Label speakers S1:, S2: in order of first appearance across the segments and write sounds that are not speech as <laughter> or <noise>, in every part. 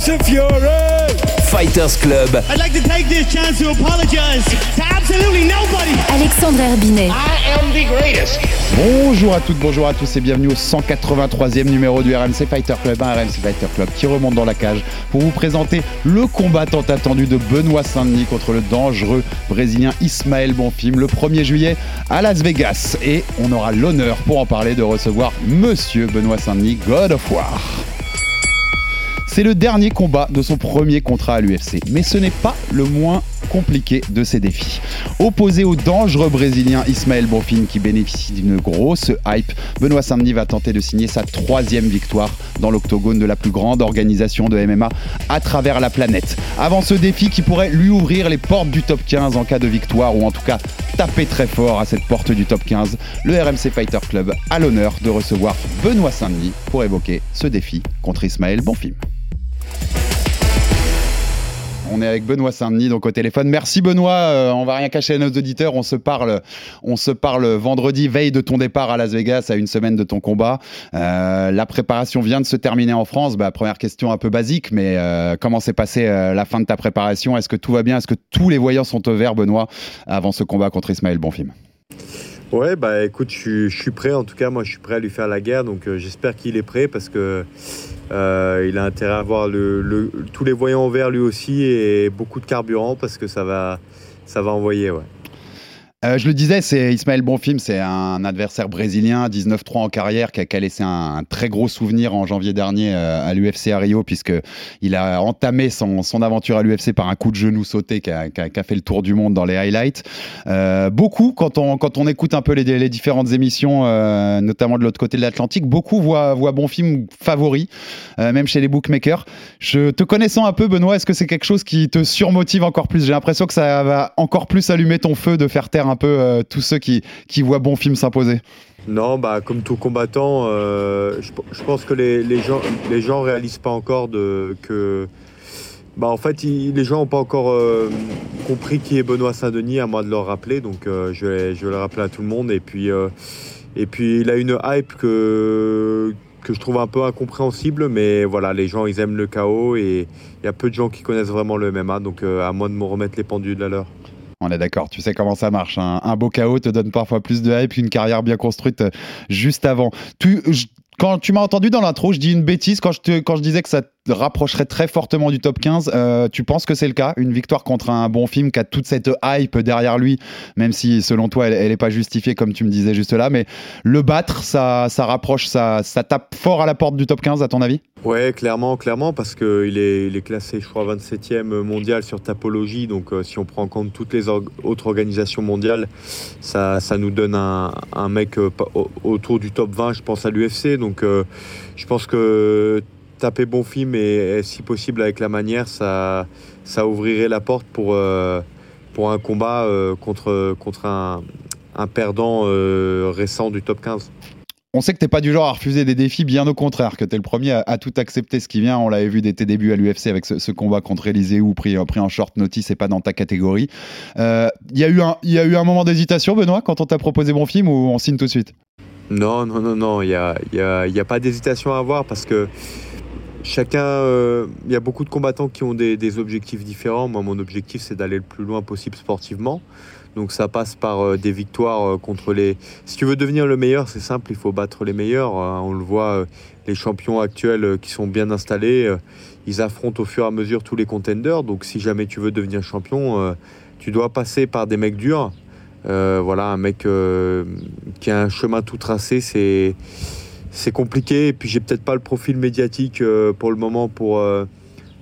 S1: Fury.
S2: Fighters Club.
S3: I'd like to take this chance to apologize to absolutely nobody.
S4: Alexandre Herbinet.
S5: I am the greatest.
S6: Bonjour à toutes, bonjour à tous et bienvenue au 183e numéro du RMC Fighter Club, un RMC Fighter Club qui remonte dans la cage pour vous présenter le combat tant attendu de Benoît Saint-Denis contre le dangereux brésilien Ismaël Bonfim le 1er juillet à Las Vegas. Et on aura l'honneur pour en parler de recevoir Monsieur Benoît Saint-Denis, God of War. C'est le dernier combat de son premier contrat à l'UFC, mais ce n'est pas le moins compliqué de ses défis. Opposé au dangereux brésilien Ismaël Bonfim qui bénéficie d'une grosse hype, Benoît Saint-Denis va tenter de signer sa troisième victoire dans l'octogone de la plus grande organisation de MMA à travers la planète. Avant ce défi qui pourrait lui ouvrir les portes du top 15 en cas de victoire ou en tout cas taper très fort à cette porte du top 15, le RMC Fighter Club a l'honneur de recevoir Benoît Saint-Denis pour évoquer ce défi contre Ismaël Bonfim. On est avec Benoît Saint-Denis donc au téléphone. Merci Benoît, euh, on va rien cacher à nos auditeurs, on se parle on se parle vendredi veille de ton départ à Las Vegas à une semaine de ton combat. Euh, la préparation vient de se terminer en France. Bah, première question un peu basique mais euh, comment s'est passée la fin de ta préparation? Est-ce que tout va bien? Est-ce que tous les voyants sont au vert Benoît avant ce combat contre Ismaël Bonfim?
S7: Ouais, bah écoute, je suis, prêt. En tout cas, moi, je suis prêt à lui faire la guerre. Donc, euh, j'espère qu'il est prêt parce que euh, il a intérêt à avoir le, tous les voyants au vert lui aussi et beaucoup de carburant parce que ça va, ça va envoyer. Ouais.
S6: Euh, je le disais, c'est Ismaël Bonfim, c'est un adversaire brésilien, 19-3 en carrière, qui a, qui a laissé un, très gros souvenir en janvier dernier euh, à l'UFC à Rio, puisque il a entamé son, aventure à l'UFC par un coup de genou sauté qui a, fait le tour du monde dans les highlights. Euh, beaucoup, quand on, écoute un peu les, différentes émissions, notamment de l'autre côté de l'Atlantique, beaucoup voient, voient Bonfim favori, même chez les bookmakers. Je te connaissant un peu, Benoît, est-ce que c'est quelque chose qui te surmotive encore plus? J'ai l'impression que ça va encore plus allumer ton feu de faire taire un peu euh, tous ceux qui, voient Bonfim s'imposer.
S7: Non, bah comme tout combattant, euh, je, pense que les, gens, les réalisent pas encore que. Bah en fait, les gens n'ont pas encore euh, compris qui est Benoît Saint-Denis, à moi de leur rappeler. Donc je, vais, le rappeler à tout le monde. Et puis, il a une hype que, je trouve un peu incompréhensible. Mais voilà, les gens, ils aiment le chaos et il y a peu de gens qui connaissent vraiment le MMA. Donc à moi de me remettre les pendules à l'heure.
S6: On est d'accord, tu sais comment ça marche. hein. Un beau chaos te donne parfois plus de hype qu'une carrière bien construite euh, juste avant. Tu, quand tu m'as entendu dans l'intro, je dis une bêtise quand je, te- quand je disais que ça rapprocherait très fortement du top 15. euh, tu penses que c'est le cas? Une victoire contre un bon film qui a toute cette hype derrière lui, même si selon toi elle n'est pas justifiée comme tu me disais juste là, mais le battre, ça, ça rapproche, ça, ça tape fort à la porte du top 15 à ton avis?
S7: Ouais, clairement, clairement, parce qu'il est, il est classé, je crois, 27e mondial sur Tapologie. Donc, euh, si on prend en compte toutes les autres organisations mondiales, ça, ça nous donne un, mec euh, autour du top 20, je pense, à l'UFC. Donc, je pense que taper bon film et, et si possible avec la manière, ça, ça ouvrirait la porte pour, euh, pour un combat euh, contre, contre un, un perdant euh, récent du top 15.
S6: On sait que t'es pas du genre à refuser des défis, bien au contraire, que t'es le premier à, à tout accepter ce qui vient. On l'avait vu dès tes débuts à l'UFC avec ce, ce combat contre Élysée ou pris, pris en short notice et pas dans ta catégorie. Euh, Il y, a eu un- y a eu un moment d'hésitation, Benoît, quand on t'a proposé mon film ou on signe tout de suite?
S7: Non, non, non, non, il n'y a, y a- y a pas d'hésitation à avoir parce que chacun, euh, il y a beaucoup de combattants qui ont des, objectifs différents. Moi, mon objectif, c'est d'aller le plus loin possible sportivement. Donc ça passe par euh, des victoires euh, contre les... Si tu veux devenir le meilleur, c'est simple, il faut battre les meilleurs. hein. on le voit, euh, les champions actuels euh, qui sont bien installés, euh, ils affrontent au fur et à mesure tous les contenders. Donc si jamais tu veux devenir champion, euh, tu dois passer par des mecs durs. Euh, voilà, un mec euh, qui a un chemin tout tracé, c'est c'est compliqué. Et puis j'ai peut-être pas le profil médiatique euh, pour le moment pour euh,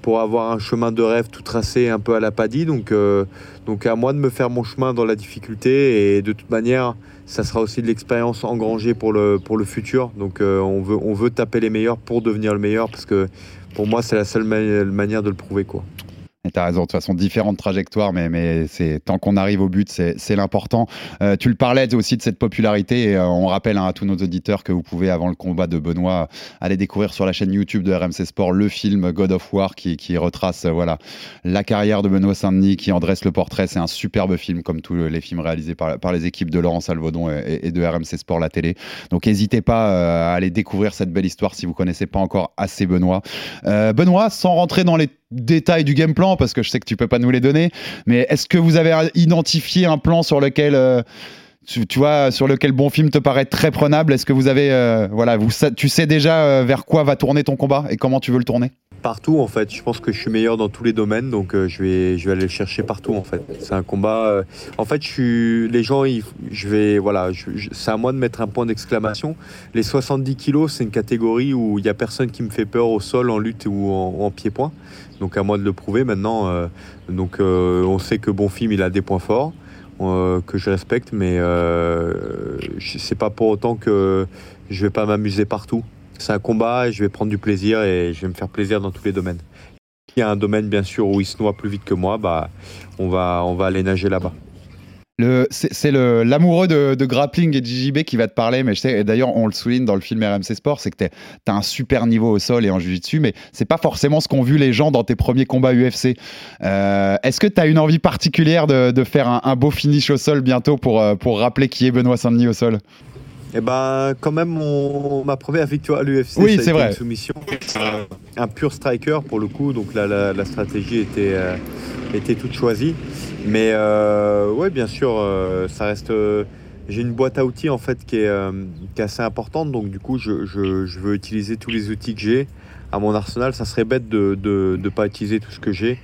S7: pour avoir un chemin de rêve tout tracé un peu à la paddy. Donc euh, donc à moi de me faire mon chemin dans la difficulté et de toute manière ça sera aussi de l'expérience engrangée pour le pour le futur. Donc on veut on veut taper les meilleurs pour devenir le meilleur parce que pour moi, c'est la seule manière de le prouver. quoi.
S6: Et as raison, de toute façon, différentes trajectoires, mais, mais tant qu'on arrive au but, c'est l'important. Euh, tu le parlais aussi de cette popularité, et euh, on rappelle hein, à tous nos auditeurs que vous pouvez, avant le combat de Benoît, aller découvrir sur la chaîne YouTube de RMC Sport le film God of War qui, qui retrace euh, voilà, la carrière de Benoît Saint-Denis, qui en dresse le portrait. C'est un superbe film, comme tous les films réalisés par, par les équipes de Laurent Salvaudon et, et, de RMC Sport La Télé. Donc n'hésitez pas à aller découvrir cette belle histoire si vous connaissez pas encore assez Benoît. Benoît, sans rentrer dans les détails du game plan parce que je sais que tu peux pas nous les donner. Mais est-ce que vous avez identifié un plan sur lequel euh, tu, vois sur lequel bon film te paraît très prenable? Est-ce que vous avez euh, voilà tu sais déjà euh, vers quoi va tourner ton combat et comment tu veux le tourner?
S7: Partout en fait, je pense que je suis meilleur dans tous les domaines, donc je vais je vais aller le chercher partout en fait. C'est un combat. en fait, je suis les gens, je vais voilà, c'est à moi de mettre un point d'exclamation. Les 70 kilos, c'est une catégorie où il y a personne qui me fait peur au sol en lutte ou en, en pied-point. Donc à moi de le prouver maintenant. Euh, donc euh, on sait que Bonfim il a des points forts euh, que je respecte, mais c'est pas pour autant que je vais pas m'amuser partout. C'est un combat et je vais prendre du plaisir et je vais me faire plaisir dans tous les domaines. Il y a un domaine bien sûr où il se noie plus vite que moi, bah on va on va aller nager là-bas.
S6: C'est l'amoureux de, grappling et de JJB qui va te parler, mais je sais, d'ailleurs, on le souligne dans le film RMC Sport, c'est que tu as un super niveau au sol et en jiu-jitsu, mais c'est pas forcément ce qu'ont vu les gens dans tes premiers combats UFC. Euh, est-ce que tu as une envie particulière de, faire un, beau finish au sol bientôt pour, euh, pour rappeler qui est Benoît Saint-Denis au sol?
S7: Eh ben, quand même, ma première victoire à l'UFC,
S6: oui, c'est vrai.
S7: Une soumission, un, pur striker pour le coup, donc là, la, stratégie était, euh, était toute choisie. Mais euh, oui, bien sûr, euh, ça reste. Euh, j'ai une boîte à outils en fait qui est, est assez importante, donc du coup, je, je, je, veux utiliser tous les outils que j'ai à mon arsenal. Ça serait bête de ne pas utiliser tout ce que j'ai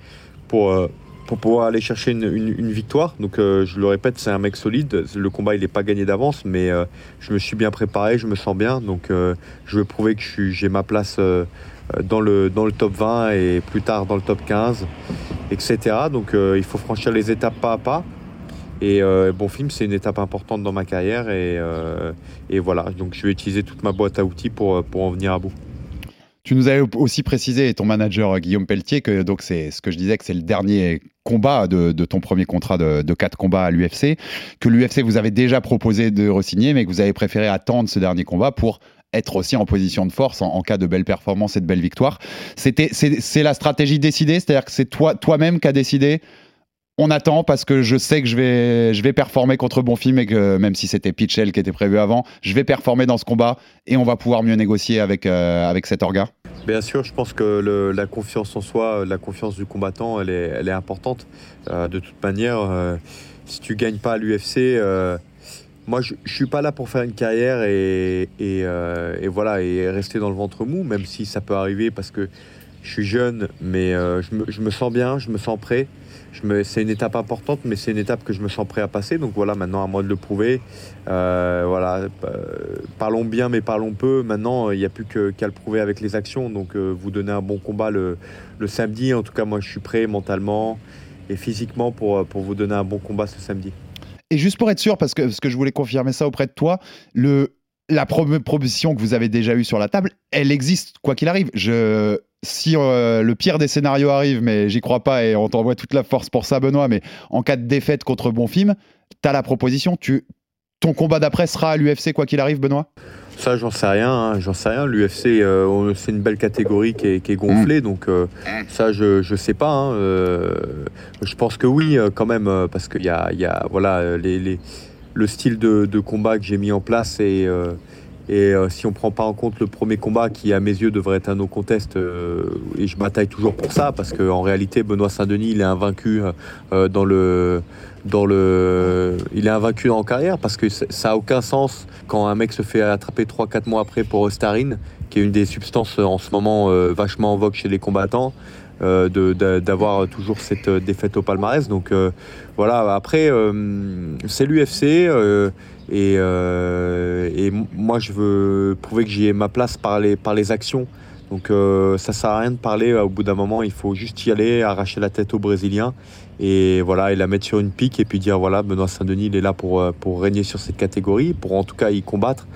S7: pour, pour pouvoir aller chercher une, victoire. Donc, je le répète, c'est un mec solide. Le combat, il n'est pas gagné d'avance, mais je me suis bien préparé, je me sens bien. Donc, je veux prouver que j'ai ma place dans le, top 20 et plus tard dans le top 15 etc. Donc euh, il faut franchir les étapes pas à pas. Et euh, bon film, c'est une étape importante dans ma carrière. Et, euh, et, voilà, donc je vais utiliser toute ma boîte à outils pour, pour en venir à bout.
S6: Tu nous avais aussi précisé, ton manager Guillaume Pelletier, que donc c'est ce que je disais, que c'est le dernier combat de, ton premier contrat de, de quatre combats à l'UFC, que l'UFC vous avait déjà proposé de re-signer, mais que vous avez préféré attendre ce dernier combat pour être aussi en position de force en, cas de belles performances et de belles victoires. C'était, c'est, la stratégie décidée, c'est-à-dire que c'est toi, toi-même qui as décidé. On attend parce que je sais que je vais, je vais performer contre Bonfim et que même si c'était Pitchell qui était prévu avant, je vais performer dans ce combat et on va pouvoir mieux négocier avec, euh, avec cet orga.
S7: Bien sûr, je pense que la confiance en soi, la confiance du combattant, elle est, importante. Euh, de toute manière, euh, si tu gagnes pas à l'UFC, moi, je, ne suis pas là pour faire une carrière et, euh, voilà et rester dans le ventre mou, même si ça peut arriver parce que je suis jeune, mais euh, je, me, sens bien, je me sens prêt. C'est une étape importante, mais c'est une étape que je me sens prêt à passer. Donc voilà, maintenant à moi de le prouver. Euh, voilà, parlons bien, mais parlons peu. Maintenant, il n'y a plus qu'à le prouver avec les actions. Donc vous donnez un bon combat le, samedi. En tout cas, moi, je suis prêt mentalement et physiquement pour, pour vous donner un bon combat ce samedi.
S6: Et juste pour être sûr, parce que, parce que je voulais confirmer ça auprès de toi, la proposition que vous avez déjà eue sur la table, elle existe quoi qu'il arrive. Je, si euh, le pire des scénarios arrive, mais j'y crois pas et on t'envoie toute la force pour ça, Benoît, mais en cas de défaite contre Bonfim, tu as la proposition. Tu, ton combat d'après sera à l'UFC quoi qu'il arrive, Benoît?
S7: Ça, j'en sais rien. Hein, j'en sais rien. L'UFC, euh, c'est une belle catégorie qui est, gonflée. Mm. Donc, euh, ça, je ne sais pas. Hein, euh, je pense que oui, quand même, parce qu'il y a, y a, voilà, les, le style de, de combat que j'ai mis en place et et euh, si on ne prend pas en compte le premier combat, qui à mes yeux devrait être un no contest, euh, et je bataille toujours pour ça, parce qu'en réalité, Benoît Saint-Denis, il est invaincu euh, dans le. Dans le, il est invaincu en carrière parce que ça a aucun sens quand un mec se fait attraper 3-4 mois après pour Ostarine, qui est une des substances en ce moment vachement en vogue chez les combattants. d'avoir toujours cette défaite au palmarès. Donc voilà, après, c'est l'UFC. Euh, et, moi, je veux prouver que j'y ai ma place par les, par les actions. Donc euh, ça sert à rien de parler. Au bout d'un moment, il faut juste y aller, arracher la tête aux Brésiliens et voilà, et la mettre sur une pique et puis dire voilà, Benoît Saint-Denis, il est là pour, euh, pour régner sur cette catégorie, pour en tout cas y combattre.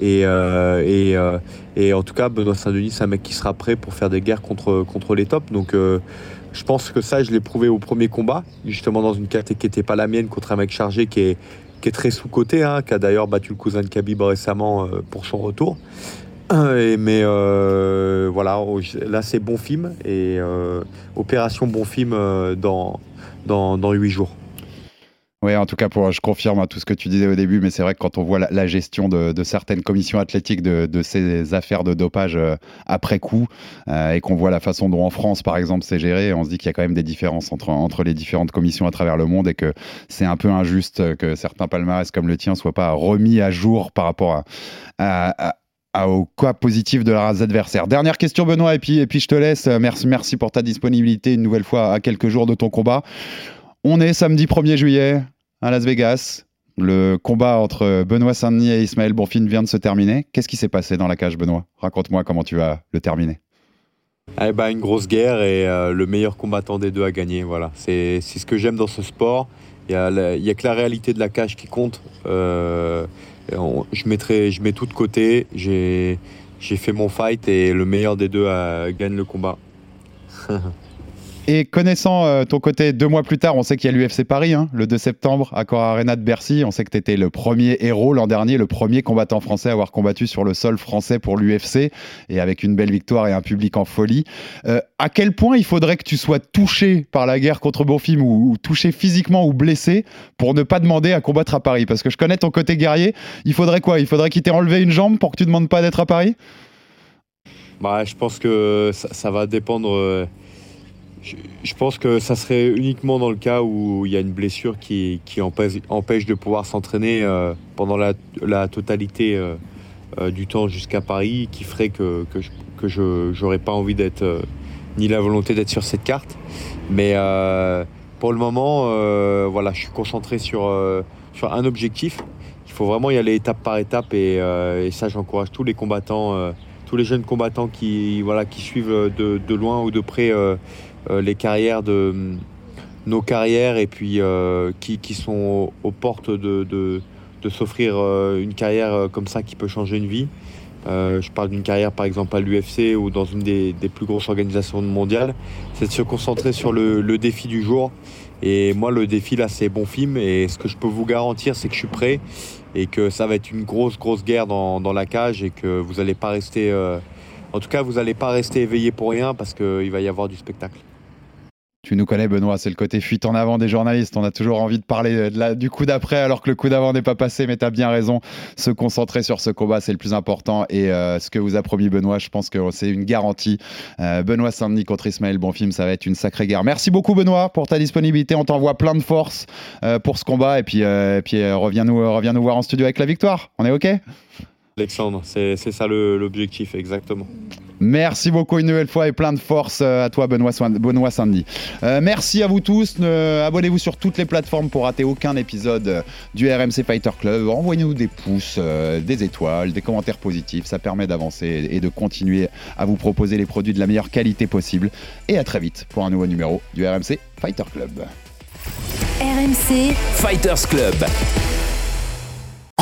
S7: Et, euh, et, euh, et, en tout cas, Benoît Saint-Denis, c'est un mec qui sera prêt pour faire des guerres contre, contre les tops. Donc euh, je pense que ça, je l'ai prouvé au premier combat, justement dans une carte qui n'était pas la mienne, contre un mec chargé qui est, qui est très sous-coté, hein, qui a d'ailleurs battu le cousin de Khabib récemment euh, pour son retour. Et, mais euh, voilà, là c'est bon film et euh, opération bon film dans, dans, dans 8 jours.
S6: Oui, en tout cas, pour, je confirme hein, tout ce que tu disais au début, mais c'est vrai que quand on voit la, gestion de, certaines commissions athlétiques de, ces affaires de dopage euh, après coup, euh, et qu'on voit la façon dont en France, par exemple, c'est géré, on se dit qu'il y a quand même des différences entre, les différentes commissions à travers le monde et que c'est un peu injuste que certains palmarès comme le tien soient pas remis à jour par rapport au cas positif de leurs adversaires. Dernière question Benoît et puis, je te laisse. Merci pour ta disponibilité une nouvelle fois à quelques jours de ton combat. On est samedi 1er juillet à Las Vegas. Le combat entre Benoît Saint-Denis et Ismaël Bonfim vient de se terminer. Qu'est-ce qui s'est passé dans la cage, Benoît? Raconte-moi comment tu vas le terminer.
S7: Eh ben, une grosse guerre et euh, le meilleur combattant des deux a gagné. Voilà. C'est ce que j'aime dans ce sport. Il n'y a, a, que la réalité de la cage qui compte. Euh, je, mettrai, je mets tout de côté. J'ai fait mon fight et le meilleur des deux a, gagne le combat. <laughs>
S6: Et connaissant euh, ton côté deux mois plus tard, on sait qu'il y a l'UFC Paris, hein, le 2 septembre, à Cor Arena de Bercy. On sait que tu étais le premier héros l'an dernier, le premier combattant français à avoir combattu sur le sol français pour l'UFC, et avec une belle victoire et un public en folie. Euh, à quel point il faudrait que tu sois touché par la guerre contre Bonfim, ou, ou touché physiquement ou blessé, pour ne pas demander à combattre à Paris? Parce que je connais ton côté guerrier. Il faudrait quoi? Il faudrait qu'il t'ait enlevé une jambe pour que tu demandes pas d'être à Paris?
S7: Bah, Je pense que ça, ça va dépendre. Euh je pense que ça serait uniquement dans le cas où il y a une blessure qui, empêche, de pouvoir s'entraîner euh, pendant la, totalité euh, euh, du temps jusqu'à Paris, qui ferait que, je, n'aurais pas envie d'être, ni la volonté d'être sur cette carte. Mais pour le moment, voilà, je suis concentré sur, un objectif. Il faut vraiment y aller étape par étape et, ça, j'encourage tous les combattants, tous les jeunes combattants qui, voilà, qui suivent de, loin ou de près les carrières de nos carrières et puis euh, qui, qui, sont aux, portes de, de, s'offrir euh, une carrière comme ça qui peut changer une vie. Euh, je parle d'une carrière par exemple à l'UFC ou dans une des, des, plus grosses organisations mondiales, c'est de se concentrer sur le, le, défi du jour. Et moi, le défi là, c'est bon film. Et ce que je peux vous garantir, c'est que je suis prêt et que ça va être une grosse, grosse guerre dans, dans la cage et que vous n'allez pas rester. Euh... en tout cas, vous n'allez pas rester éveillé pour rien parce qu'il va y avoir du spectacle.
S6: Tu nous connais, Benoît, c'est le côté fuite en avant des journalistes. On a toujours envie de parler du coup d'après, alors que le coup d'avant n'est pas passé. Mais tu as bien raison. Se concentrer sur ce combat, c'est le plus important. Et euh, ce que vous a promis Benoît, je pense que c'est une garantie. Euh, Benoît Saint-Denis contre Ismaël Bonfim, ça va être une sacrée guerre. Merci beaucoup, Benoît, pour ta disponibilité. On t'envoie plein de force euh, pour ce combat. Et puis, puis reviens-nous reviens nous voir en studio avec la victoire. On est OK?
S7: Alexandre, c'est ça l'objectif, exactement.
S6: Merci beaucoup une nouvelle fois et plein de force à toi Benoît, Benoît Saint-Denis. Euh, merci à vous tous. Euh, Abonnez-vous sur toutes les plateformes pour rater aucun épisode du RMC Fighter Club. Envoyez-nous des pouces, euh, des étoiles, des commentaires positifs. Ça permet d'avancer et de continuer à vous proposer les produits de la meilleure qualité possible. Et à très vite pour un nouveau numéro du RMC Fighter Club.
S2: RMC Fighters Club.